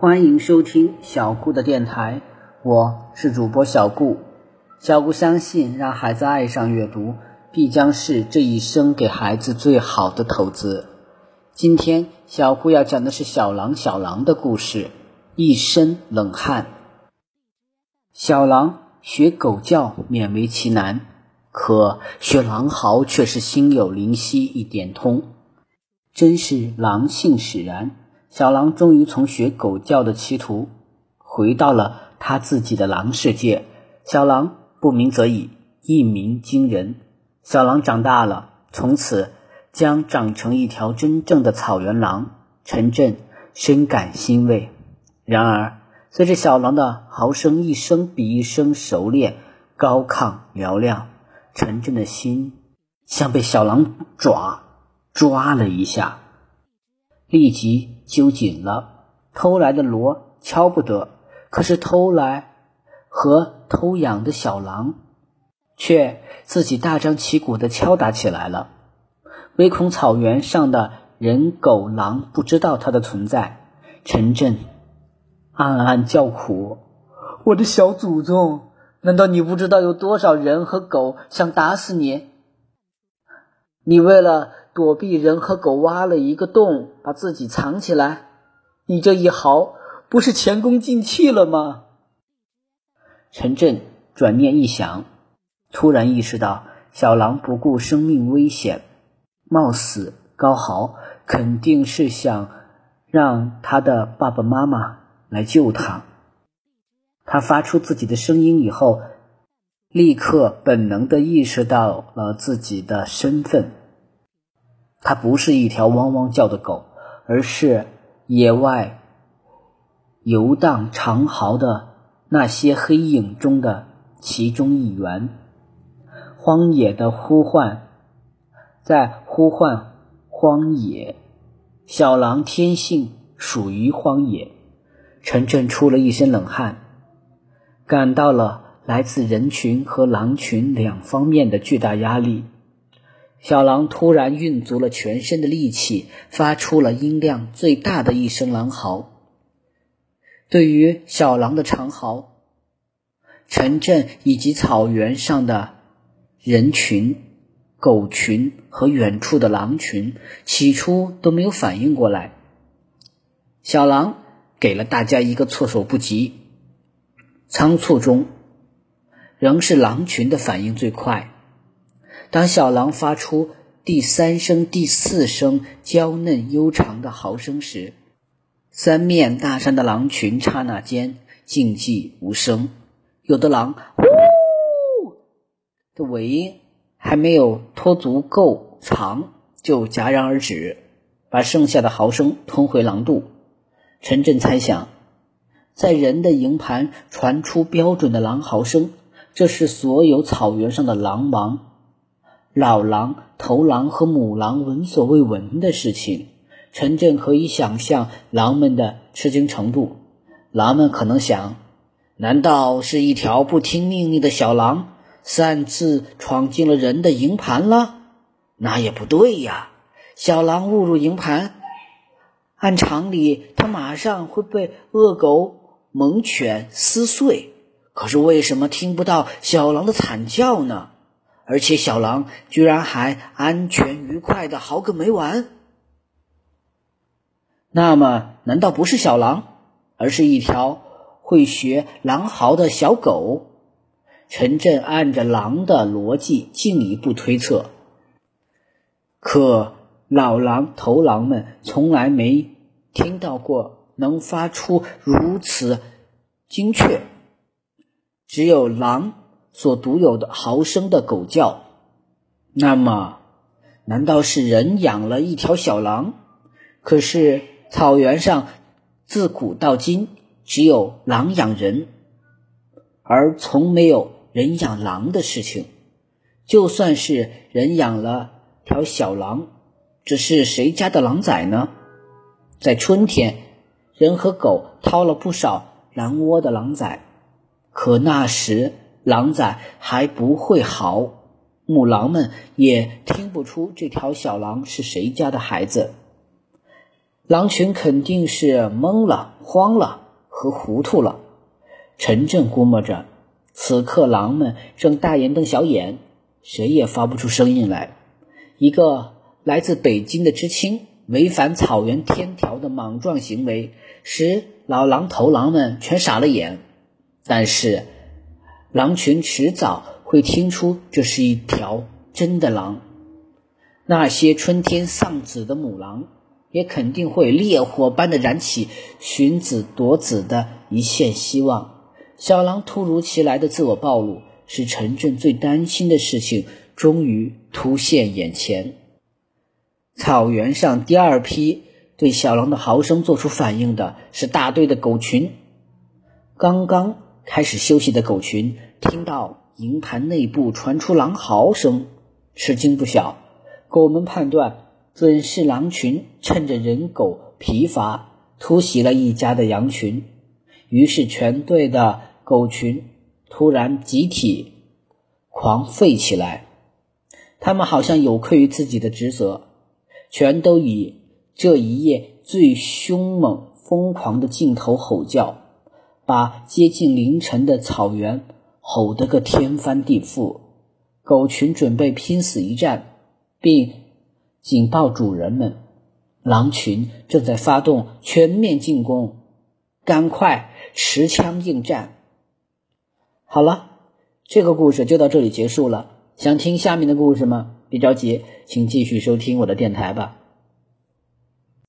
欢迎收听小顾的电台，我是主播小顾。小顾相信，让孩子爱上阅读，必将是这一生给孩子最好的投资。今天，小顾要讲的是小狼小狼的故事，一身冷汗。小狼学狗叫勉为其难，可学狼嚎却是心有灵犀一点通，真是狼性使然。小狼终于从学狗叫的歧途，回到了他自己的狼世界。小狼不鸣则已，一鸣惊人。小狼长大了，从此将长成一条真正的草原狼。陈震深感欣慰。然而，随着小狼的嚎声一声比一声熟练、高亢嘹亮，陈震的心像被小狼爪抓了一下。立即揪紧了，偷来的锣敲不得，可是偷来和偷养的小狼，却自己大张旗鼓的敲打起来了。唯恐草原上的人、狗、狼不知道它的存在，陈震暗暗叫苦：“我的小祖宗，难道你不知道有多少人和狗想打死你？你为了……”躲避人和狗，挖了一个洞，把自己藏起来。你这一嚎，不是前功尽弃了吗？陈震转念一想，突然意识到小狼不顾生命危险，冒死高嚎，肯定是想让他的爸爸妈妈来救他。他发出自己的声音以后，立刻本能的意识到了自己的身份。它不是一条汪汪叫的狗，而是野外游荡长嚎的那些黑影中的其中一员。荒野的呼唤，在呼唤荒野。小狼天性属于荒野。陈震出了一身冷汗，感到了来自人群和狼群两方面的巨大压力。小狼突然运足了全身的力气，发出了音量最大的一声狼嚎。对于小狼的长嚎，城镇以及草原上的人群、狗群和远处的狼群起初都没有反应过来。小狼给了大家一个措手不及，仓促中，仍是狼群的反应最快。当小狼发出第三声、第四声娇嫩悠长的嚎声时，三面大山的狼群刹那间静寂无声。有的狼“呼”的尾音还没有拖足够长，就戛然而止，把剩下的嚎声吞回狼肚。陈震猜想，在人的营盘传出标准的狼嚎声，这是所有草原上的狼王。老狼、头狼和母狼闻所未闻的事情，陈震可以想象狼们的吃惊程度。狼们可能想：难道是一条不听命令的小狼擅自闯进了人的营盘了？那也不对呀！小狼误入营盘，按常理它马上会被恶狗、猛犬撕碎。可是为什么听不到小狼的惨叫呢？而且小狼居然还安全愉快的嚎个没完，那么难道不是小狼，而是一条会学狼嚎的小狗？陈震按着狼的逻辑进一步推测，可老狼、头狼们从来没听到过能发出如此精确，只有狼。所独有的嚎声的狗叫，那么，难道是人养了一条小狼？可是草原上自古到今只有狼养人，而从没有人养狼的事情。就算是人养了条小狼，这是谁家的狼崽呢？在春天，人和狗掏了不少狼窝的狼崽，可那时。狼崽还不会嚎，母狼们也听不出这条小狼是谁家的孩子。狼群肯定是懵了、慌了和糊涂了。陈震估摸着，此刻狼们正大眼瞪小眼，谁也发不出声音来。一个来自北京的知青违反草原天条的莽撞行为，使老狼头狼们全傻了眼。但是，狼群迟早会听出这是一条真的狼。那些春天丧子的母狼，也肯定会烈火般的燃起寻子夺子的一线希望。小狼突如其来的自我暴露，使陈震最担心的事情，终于突现眼前。草原上第二批对小狼的嚎声做出反应的是大队的狗群。刚刚开始休息的狗群听到营盘内部传出狼嚎声，吃惊不小。狗们判断准是狼群趁着人狗疲乏突袭了一家的羊群，于是全队的狗群突然集体狂吠起来。他们好像有愧于自己的职责，全都以这一夜最凶猛、疯狂的劲头吼叫，把接近凌晨的草原吼得个天翻地覆。狗群准备拼死一战。并警报主人们，狼群正在发动全面进攻，赶快持枪应战。好了，这个故事就到这里结束了。想听下面的故事吗？别着急，请继续收听我的电台吧。